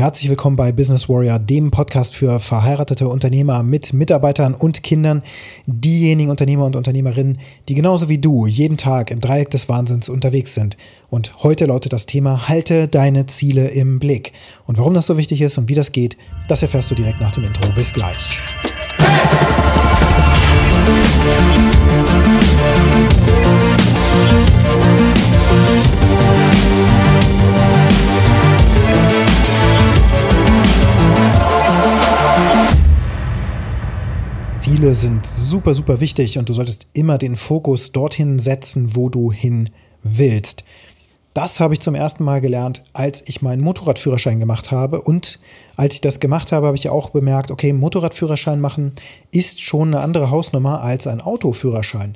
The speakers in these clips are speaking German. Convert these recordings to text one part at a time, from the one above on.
Herzlich willkommen bei Business Warrior, dem Podcast für verheiratete Unternehmer mit Mitarbeitern und Kindern, diejenigen Unternehmer und Unternehmerinnen, die genauso wie du jeden Tag im Dreieck des Wahnsinns unterwegs sind. Und heute lautet das Thema Halte deine Ziele im Blick. Und warum das so wichtig ist und wie das geht, das erfährst du direkt nach dem Intro. Bis gleich. Ziele sind super, super wichtig und du solltest immer den Fokus dorthin setzen, wo du hin willst. Das habe ich zum ersten Mal gelernt, als ich meinen Motorradführerschein gemacht habe. Und als ich das gemacht habe, habe ich auch bemerkt, okay, Motorradführerschein machen ist schon eine andere Hausnummer als ein Autoführerschein.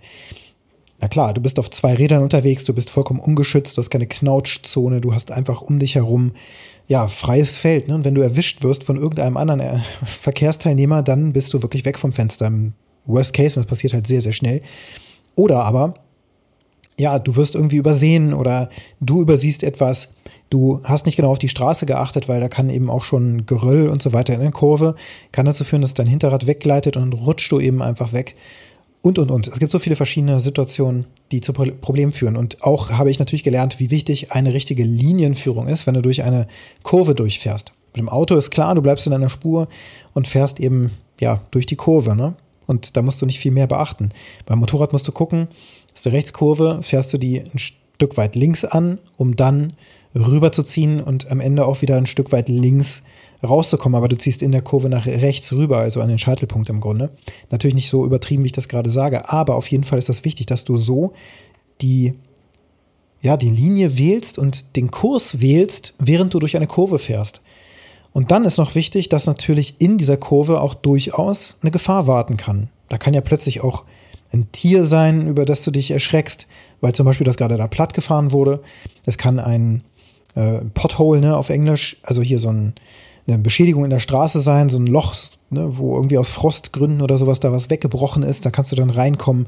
Na klar, du bist auf zwei Rädern unterwegs, du bist vollkommen ungeschützt, du hast keine Knautschzone, du hast einfach um dich herum ja, freies Feld. Ne? Und wenn du erwischt wirst von irgendeinem anderen äh, Verkehrsteilnehmer, dann bist du wirklich weg vom Fenster. Im Worst Case, und das passiert halt sehr, sehr schnell. Oder aber, ja, du wirst irgendwie übersehen oder du übersiehst etwas. Du hast nicht genau auf die Straße geachtet, weil da kann eben auch schon Geröll und so weiter in der Kurve, kann dazu führen, dass dein Hinterrad weggleitet und dann rutscht du eben einfach weg und, und, und. Es gibt so viele verschiedene Situationen, die zu Problemen führen. Und auch habe ich natürlich gelernt, wie wichtig eine richtige Linienführung ist, wenn du durch eine Kurve durchfährst. Mit dem Auto ist klar, du bleibst in einer Spur und fährst eben, ja, durch die Kurve, ne? Und da musst du nicht viel mehr beachten. Beim Motorrad musst du gucken, ist eine Rechtskurve, fährst du die ein Stück weit links an, um dann rüberzuziehen und am Ende auch wieder ein Stück weit links rauszukommen, aber du ziehst in der Kurve nach rechts rüber, also an den Scheitelpunkt im Grunde. Natürlich nicht so übertrieben, wie ich das gerade sage, aber auf jeden Fall ist das wichtig, dass du so die, ja, die Linie wählst und den Kurs wählst, während du durch eine Kurve fährst. Und dann ist noch wichtig, dass natürlich in dieser Kurve auch durchaus eine Gefahr warten kann. Da kann ja plötzlich auch ein Tier sein, über das du dich erschreckst, weil zum Beispiel das gerade da platt gefahren wurde. Es kann ein äh, Pothole ne, auf Englisch, also hier so ein, eine Beschädigung in der Straße sein, so ein Loch, ne, wo irgendwie aus Frostgründen oder sowas da was weggebrochen ist, da kannst du dann reinkommen.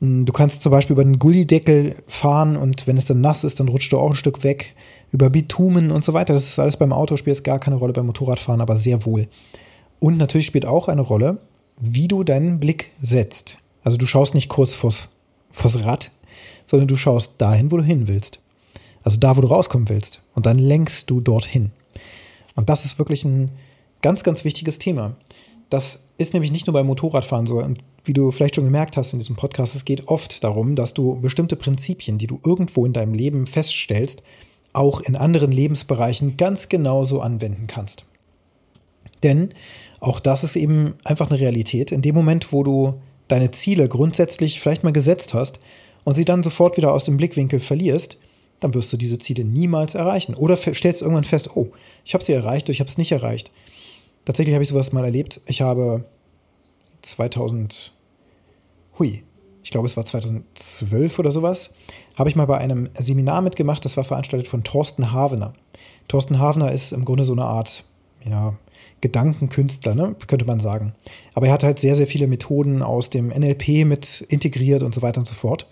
Hm, du kannst zum Beispiel über den Gullideckel fahren und wenn es dann nass ist, dann rutscht du auch ein Stück weg. Über Bitumen und so weiter. Das ist alles beim Auto, spielt gar keine Rolle beim Motorradfahren, aber sehr wohl. Und natürlich spielt auch eine Rolle, wie du deinen Blick setzt. Also du schaust nicht kurz vors, vors Rad, sondern du schaust dahin, wo du hin willst. Also da, wo du rauskommen willst. Und dann lenkst du dorthin. Und das ist wirklich ein ganz, ganz wichtiges Thema. Das ist nämlich nicht nur beim Motorradfahren so. Und wie du vielleicht schon gemerkt hast in diesem Podcast, es geht oft darum, dass du bestimmte Prinzipien, die du irgendwo in deinem Leben feststellst, auch in anderen Lebensbereichen ganz genauso anwenden kannst. Denn auch das ist eben einfach eine Realität. In dem Moment, wo du deine Ziele grundsätzlich vielleicht mal gesetzt hast und sie dann sofort wieder aus dem Blickwinkel verlierst, dann wirst du diese Ziele niemals erreichen. Oder stellst irgendwann fest, oh, ich habe sie erreicht oder ich habe es nicht erreicht. Tatsächlich habe ich sowas mal erlebt. Ich habe 2000, hui, ich glaube es war 2012 oder sowas, habe ich mal bei einem Seminar mitgemacht, das war veranstaltet von Thorsten Havener. Thorsten Havener ist im Grunde so eine Art, ja, Gedankenkünstler, ne, könnte man sagen. Aber er hat halt sehr, sehr viele Methoden aus dem NLP mit integriert und so weiter und so fort.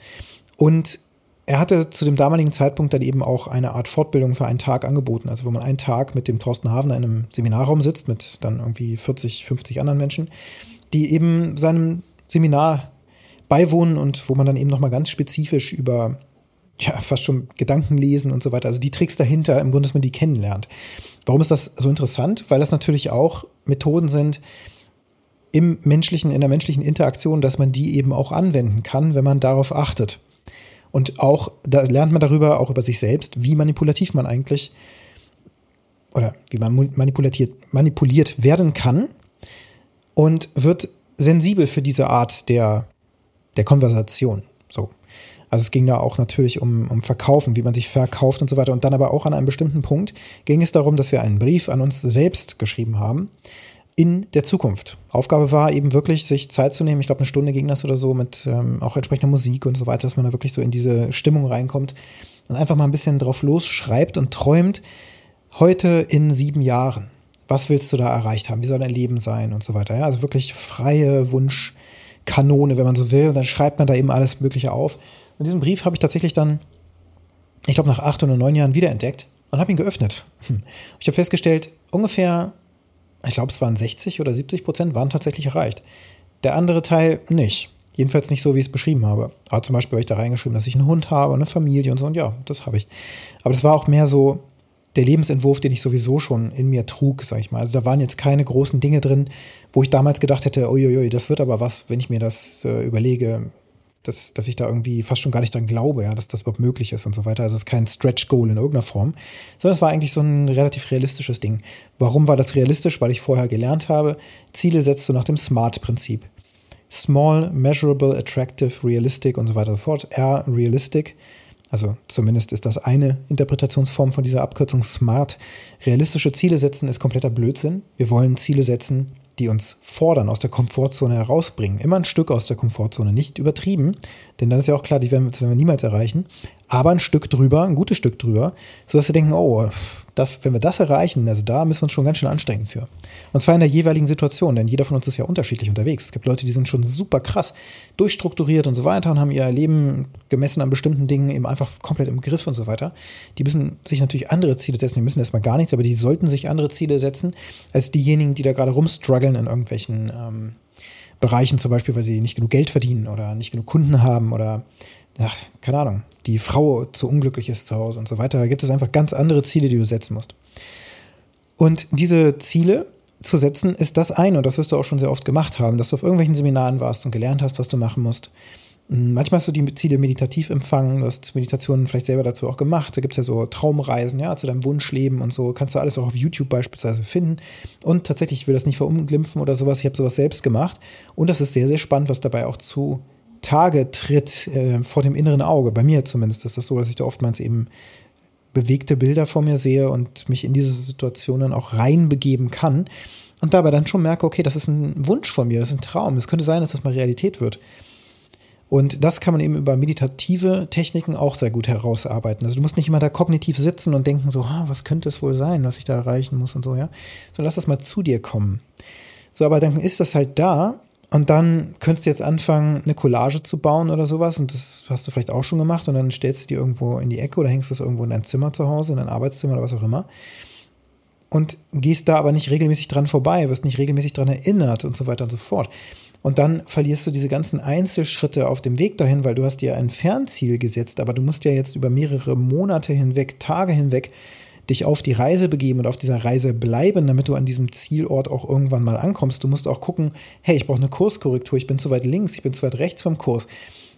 Und er hatte zu dem damaligen Zeitpunkt dann eben auch eine Art Fortbildung für einen Tag angeboten. Also wo man einen Tag mit dem Thorsten Havener in einem Seminarraum sitzt, mit dann irgendwie 40, 50 anderen Menschen, die eben seinem Seminar beiwohnen und wo man dann eben nochmal ganz spezifisch über ja, fast schon Gedanken lesen und so weiter. Also die Tricks dahinter, im Grunde, dass man die kennenlernt. Warum ist das so interessant? Weil das natürlich auch Methoden sind im menschlichen, in der menschlichen Interaktion, dass man die eben auch anwenden kann, wenn man darauf achtet. Und auch, da lernt man darüber, auch über sich selbst, wie manipulativ man eigentlich oder wie man manipuliert, manipuliert werden kann und wird sensibel für diese Art der, der Konversation. So. Also es ging da auch natürlich um, um Verkaufen, wie man sich verkauft und so weiter. Und dann aber auch an einem bestimmten Punkt ging es darum, dass wir einen Brief an uns selbst geschrieben haben, in der Zukunft. Aufgabe war eben wirklich, sich Zeit zu nehmen. Ich glaube, eine Stunde ging das oder so mit ähm, auch entsprechender Musik und so weiter, dass man da wirklich so in diese Stimmung reinkommt und einfach mal ein bisschen drauf losschreibt und träumt, heute in sieben Jahren. Was willst du da erreicht haben? Wie soll dein Leben sein und so weiter? Ja, also wirklich freie Wunschkanone, wenn man so will. Und dann schreibt man da eben alles Mögliche auf. Und diesen Brief habe ich tatsächlich dann, ich glaube, nach acht oder neun Jahren wiederentdeckt und habe ihn geöffnet. Hm. Ich habe festgestellt, ungefähr, ich glaube, es waren 60 oder 70 Prozent waren tatsächlich erreicht. Der andere Teil nicht. Jedenfalls nicht so, wie ich es beschrieben habe. Aber zum Beispiel habe ich da reingeschrieben, dass ich einen Hund habe, eine Familie und so. Und ja, das habe ich. Aber das war auch mehr so der Lebensentwurf, den ich sowieso schon in mir trug, sag ich mal. Also da waren jetzt keine großen Dinge drin, wo ich damals gedacht hätte, uiuiui, das wird aber was, wenn ich mir das äh, überlege, dass, dass ich da irgendwie fast schon gar nicht dran glaube, ja, dass das überhaupt möglich ist und so weiter. Also es ist kein Stretch-Goal in irgendeiner Form, sondern es war eigentlich so ein relativ realistisches Ding. Warum war das realistisch? Weil ich vorher gelernt habe, Ziele setzt du nach dem SMART-Prinzip. Small, Measurable, Attractive, Realistic und so weiter und so fort. R, Realistic. Also zumindest ist das eine Interpretationsform von dieser Abkürzung SMART. Realistische Ziele setzen ist kompletter Blödsinn. Wir wollen Ziele setzen, die uns fordern, aus der Komfortzone herausbringen. Immer ein Stück aus der Komfortzone, nicht übertrieben, denn dann ist ja auch klar, die werden wir, niemals erreichen, aber ein Stück drüber, ein gutes Stück drüber, sodass wir denken, oh, das, wenn wir das erreichen, also da müssen wir uns schon ganz schön anstrengen für. Und zwar in der jeweiligen Situation, denn jeder von uns ist ja unterschiedlich unterwegs. Es gibt Leute, die sind schon super krass durchstrukturiert und so weiter und haben ihr Leben gemessen an bestimmten Dingen eben einfach komplett im Griff und so weiter. Die müssen sich natürlich andere Ziele setzen, die müssen erstmal gar nichts, aber die sollten sich andere Ziele setzen, als diejenigen, die da gerade rumstruggeln in irgendwelchen ähm, Bereichen, zum Beispiel, weil sie nicht genug Geld verdienen oder nicht genug Kunden haben oder ach, keine Ahnung, die Frau zu unglücklich ist zu Hause und so weiter. Da gibt es einfach ganz andere Ziele, die du setzen musst. Und diese Ziele zu setzen ist das eine, und das wirst du auch schon sehr oft gemacht haben, dass du auf irgendwelchen Seminaren warst und gelernt hast, was du machen musst. Manchmal hast du die Ziele meditativ empfangen, du hast Meditationen vielleicht selber dazu auch gemacht. Da gibt es ja so Traumreisen, ja, zu deinem Wunschleben und so. Kannst du alles auch auf YouTube beispielsweise finden. Und tatsächlich, ich will das nicht verunglimpfen oder sowas, ich habe sowas selbst gemacht. Und das ist sehr, sehr spannend, was dabei auch zu Tage tritt äh, vor dem inneren Auge. Bei mir zumindest ist das so, dass ich da oftmals eben bewegte Bilder vor mir sehe und mich in diese Situationen auch reinbegeben kann. Und dabei dann schon merke, okay, das ist ein Wunsch von mir, das ist ein Traum. Es könnte sein, dass das mal Realität wird. Und das kann man eben über meditative Techniken auch sehr gut herausarbeiten. Also du musst nicht immer da kognitiv sitzen und denken so, ha, was könnte es wohl sein, was ich da erreichen muss und so, ja. So lass das mal zu dir kommen. So, aber dann ist das halt da und dann könntest du jetzt anfangen, eine Collage zu bauen oder sowas. Und das hast du vielleicht auch schon gemacht. Und dann stellst du die irgendwo in die Ecke oder hängst das irgendwo in dein Zimmer zu Hause, in dein Arbeitszimmer oder was auch immer. Und gehst da aber nicht regelmäßig dran vorbei, wirst nicht regelmäßig dran erinnert und so weiter und so fort. Und dann verlierst du diese ganzen Einzelschritte auf dem Weg dahin, weil du hast dir ein Fernziel gesetzt, aber du musst ja jetzt über mehrere Monate hinweg, Tage hinweg dich auf die Reise begeben und auf dieser Reise bleiben, damit du an diesem Zielort auch irgendwann mal ankommst. Du musst auch gucken, hey, ich brauche eine Kurskorrektur, ich bin zu weit links, ich bin zu weit rechts vom Kurs.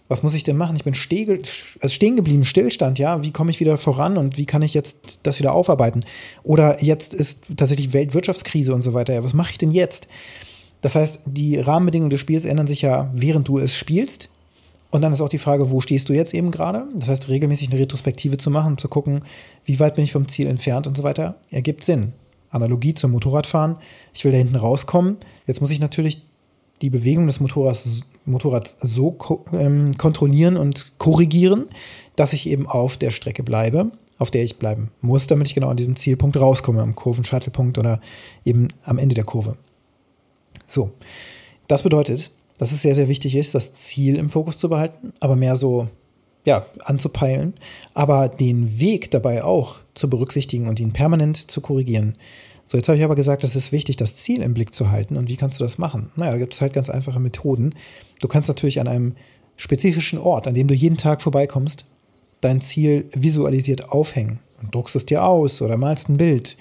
Was muss ich denn machen? Ich bin also stehen geblieben, Stillstand, ja. Wie komme ich wieder voran und wie kann ich jetzt das wieder aufarbeiten? Oder jetzt ist tatsächlich Weltwirtschaftskrise und so weiter. Ja, was mache ich denn jetzt? Das heißt, die Rahmenbedingungen des Spiels ändern sich ja, während du es spielst. Und dann ist auch die Frage, wo stehst du jetzt eben gerade? Das heißt, regelmäßig eine Retrospektive zu machen, zu gucken, wie weit bin ich vom Ziel entfernt und so weiter, ergibt Sinn. Analogie zum Motorradfahren. Ich will da hinten rauskommen. Jetzt muss ich natürlich die Bewegung des Motorrads, Motorrads so ähm, kontrollieren und korrigieren, dass ich eben auf der Strecke bleibe, auf der ich bleiben muss, damit ich genau an diesem Zielpunkt rauskomme, am Kurvenscheitelpunkt oder eben am Ende der Kurve. So, das bedeutet, dass es sehr, sehr wichtig ist, das Ziel im Fokus zu behalten, aber mehr so ja, anzupeilen, aber den Weg dabei auch zu berücksichtigen und ihn permanent zu korrigieren. So, jetzt habe ich aber gesagt, es ist wichtig, das Ziel im Blick zu halten. Und wie kannst du das machen? Naja, da gibt es halt ganz einfache Methoden. Du kannst natürlich an einem spezifischen Ort, an dem du jeden Tag vorbeikommst, dein Ziel visualisiert aufhängen und druckst es dir aus oder malst ein Bild,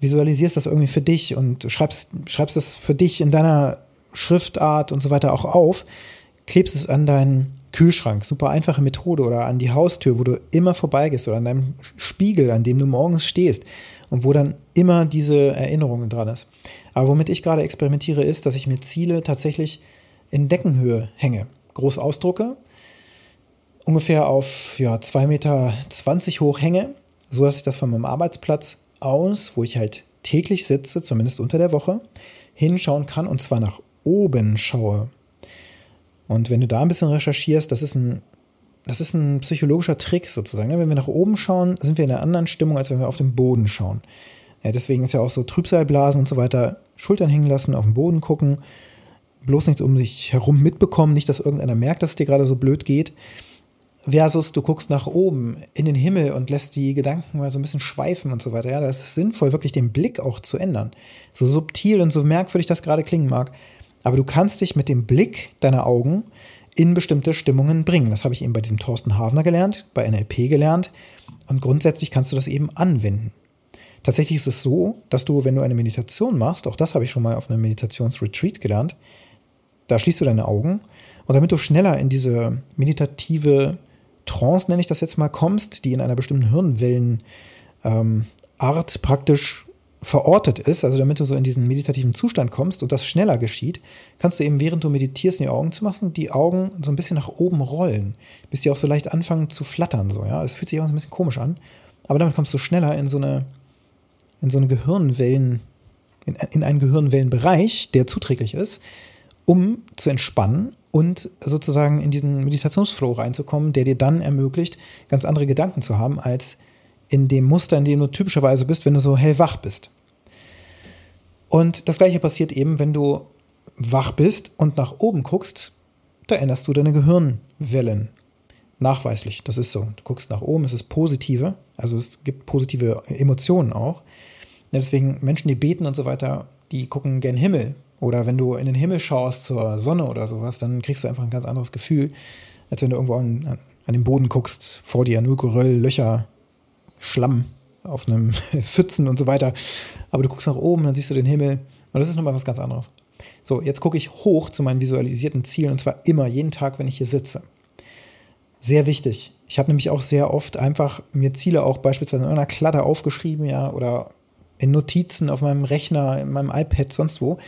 visualisierst das irgendwie für dich und schreibst, schreibst es für dich in deiner Schriftart und so weiter auch auf, klebst es an deinen Kühlschrank, super einfache Methode, oder an die Haustür, wo du immer vorbeigehst, oder an deinem Spiegel, an dem du morgens stehst. Und wo dann immer diese Erinnerungen dran ist. Aber womit ich gerade experimentiere, ist, dass ich mir Ziele tatsächlich in Deckenhöhe hänge. Groß ausdrucke, ungefähr auf ja, 2,20 Meter hoch hänge, so dass ich das von meinem Arbeitsplatz aus, wo ich halt täglich sitze, zumindest unter der Woche, hinschauen kann. Und zwar nach oben schaue. Und wenn du da ein bisschen recherchierst, das ist ein, das ist ein psychologischer Trick sozusagen. Ne? Wenn wir nach oben schauen, sind wir in einer anderen Stimmung, als wenn wir auf den Boden schauen. Ja, deswegen ist ja auch so Trübsalblasen und so weiter, Schultern hängen lassen, auf den Boden gucken, bloß nichts um sich herum mitbekommen, nicht, dass irgendeiner merkt, dass es dir gerade so blöd geht. versus du guckst nach oben in den Himmel und lässt die Gedanken mal so ein bisschen schweifen und so weiter. Ja, das ist sinnvoll, wirklich den Blick auch zu ändern. So subtil und so merkwürdig das gerade klingen mag. Aber du kannst dich mit dem Blick deiner Augen in bestimmte Stimmungen bringen. Das habe ich eben bei diesem Thorsten Havner gelernt, bei NLP gelernt. Und grundsätzlich kannst du das eben anwenden. Tatsächlich ist es so, dass du, wenn du eine Meditation machst, auch das habe ich schon mal auf einem Meditationsretreat gelernt, da schließt du deine Augen und damit du schneller in diese meditative Trance, nenne ich das jetzt mal, kommst, die in einer bestimmten Hirnwellenart ähm, praktisch verortet ist, also damit du so in diesen meditativen Zustand kommst und das schneller geschieht, kannst du eben, während du meditierst, die Augen zu machen, die Augen so ein bisschen nach oben rollen, bis die auch so leicht anfangen zu flattern. So, ja? Das fühlt sich auch so ein bisschen komisch an, aber damit kommst du schneller in so eine, in so eine Gehirnwellen, in, in einen Gehirnwellenbereich, der zuträglich ist, um zu entspannen und sozusagen in diesen Meditationsflow reinzukommen, der dir dann ermöglicht, ganz andere Gedanken zu haben, als in dem Muster, in dem du typischerweise bist, wenn du so hellwach bist. Und das gleiche passiert eben, wenn du wach bist und nach oben guckst, da änderst du deine Gehirnwellen. Nachweislich, das ist so. Du guckst nach oben, es ist positive, also es gibt positive Emotionen auch. Deswegen Menschen, die beten und so weiter, die gucken gern Himmel. Oder wenn du in den Himmel schaust zur Sonne oder sowas, dann kriegst du einfach ein ganz anderes Gefühl, als wenn du irgendwo an, an den Boden guckst, vor dir nur Geröll, Löcher, Schlamm auf einem Pfützen und so weiter. Aber du guckst nach oben, dann siehst du den Himmel. Und das ist nochmal was ganz anderes. So, jetzt gucke ich hoch zu meinen visualisierten Zielen und zwar immer, jeden Tag, wenn ich hier sitze. Sehr wichtig. Ich habe nämlich auch sehr oft einfach mir Ziele auch beispielsweise in einer Kladde aufgeschrieben, ja, oder in Notizen auf meinem Rechner, in meinem iPad, sonst wo.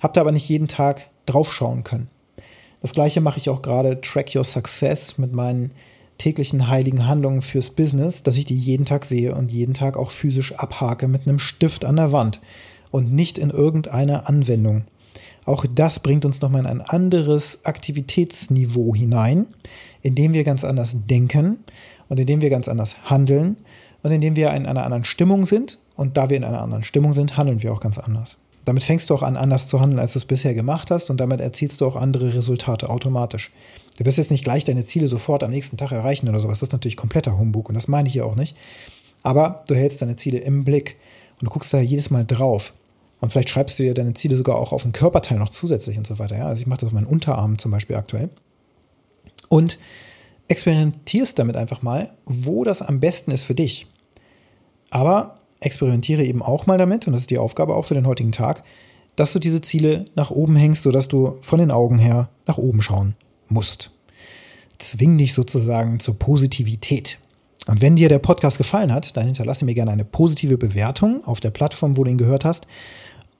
Habe da aber nicht jeden Tag draufschauen können. Das gleiche mache ich auch gerade Track Your Success mit meinen täglichen heiligen Handlungen fürs Business, dass ich die jeden Tag sehe und jeden Tag auch physisch abhake mit einem Stift an der Wand und nicht in irgendeiner Anwendung. Auch das bringt uns nochmal in ein anderes Aktivitätsniveau hinein, in dem wir ganz anders denken und in dem wir ganz anders handeln und in dem wir in einer anderen Stimmung sind. Und da wir in einer anderen Stimmung sind, handeln wir auch ganz anders. Damit fängst du auch an, anders zu handeln, als du es bisher gemacht hast und damit erzielst du auch andere Resultate automatisch. Du wirst jetzt nicht gleich deine Ziele sofort am nächsten Tag erreichen oder sowas. Das ist natürlich kompletter Humbug und das meine ich hier auch nicht. Aber du hältst deine Ziele im Blick und du guckst da jedes Mal drauf. Und vielleicht schreibst du dir deine Ziele sogar auch auf ein Körperteil noch zusätzlich und so weiter. Ja? Also ich mache das auf meinen Unterarm zum Beispiel aktuell. Und experimentierst damit einfach mal, wo das am besten ist für dich. Aber experimentiere eben auch mal damit, und das ist die Aufgabe auch für den heutigen Tag, dass du diese Ziele nach oben hängst, sodass du von den Augen her nach oben schauen musst. Zwing dich sozusagen zur Positivität. Und wenn dir der Podcast gefallen hat, dann hinterlasse mir gerne eine positive Bewertung auf der Plattform, wo du ihn gehört hast.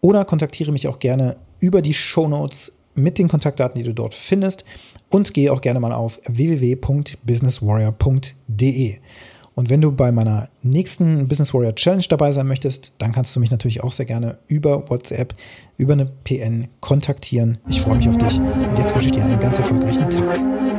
Oder kontaktiere mich auch gerne über die Show Notes mit den Kontaktdaten, die du dort findest. Und gehe auch gerne mal auf www.businesswarrior.de. Und wenn du bei meiner nächsten Business Warrior Challenge dabei sein möchtest, dann kannst du mich natürlich auch sehr gerne über WhatsApp, über eine PN kontaktieren. Ich freue mich auf dich und jetzt wünsche ich dir einen ganz erfolgreichen Tag.